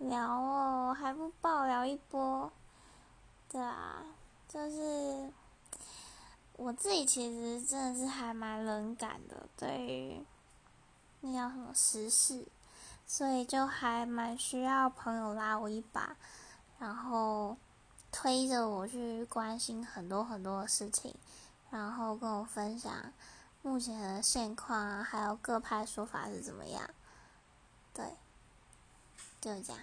聊哦，还不爆聊一波？对啊，就是我自己其实真的是还蛮冷感的，对于那叫什么时事，所以就还蛮需要朋友拉我一把，然后推着我去关心很多很多的事情，然后跟我分享目前的现况啊，还有各派说法是怎么样。就这样。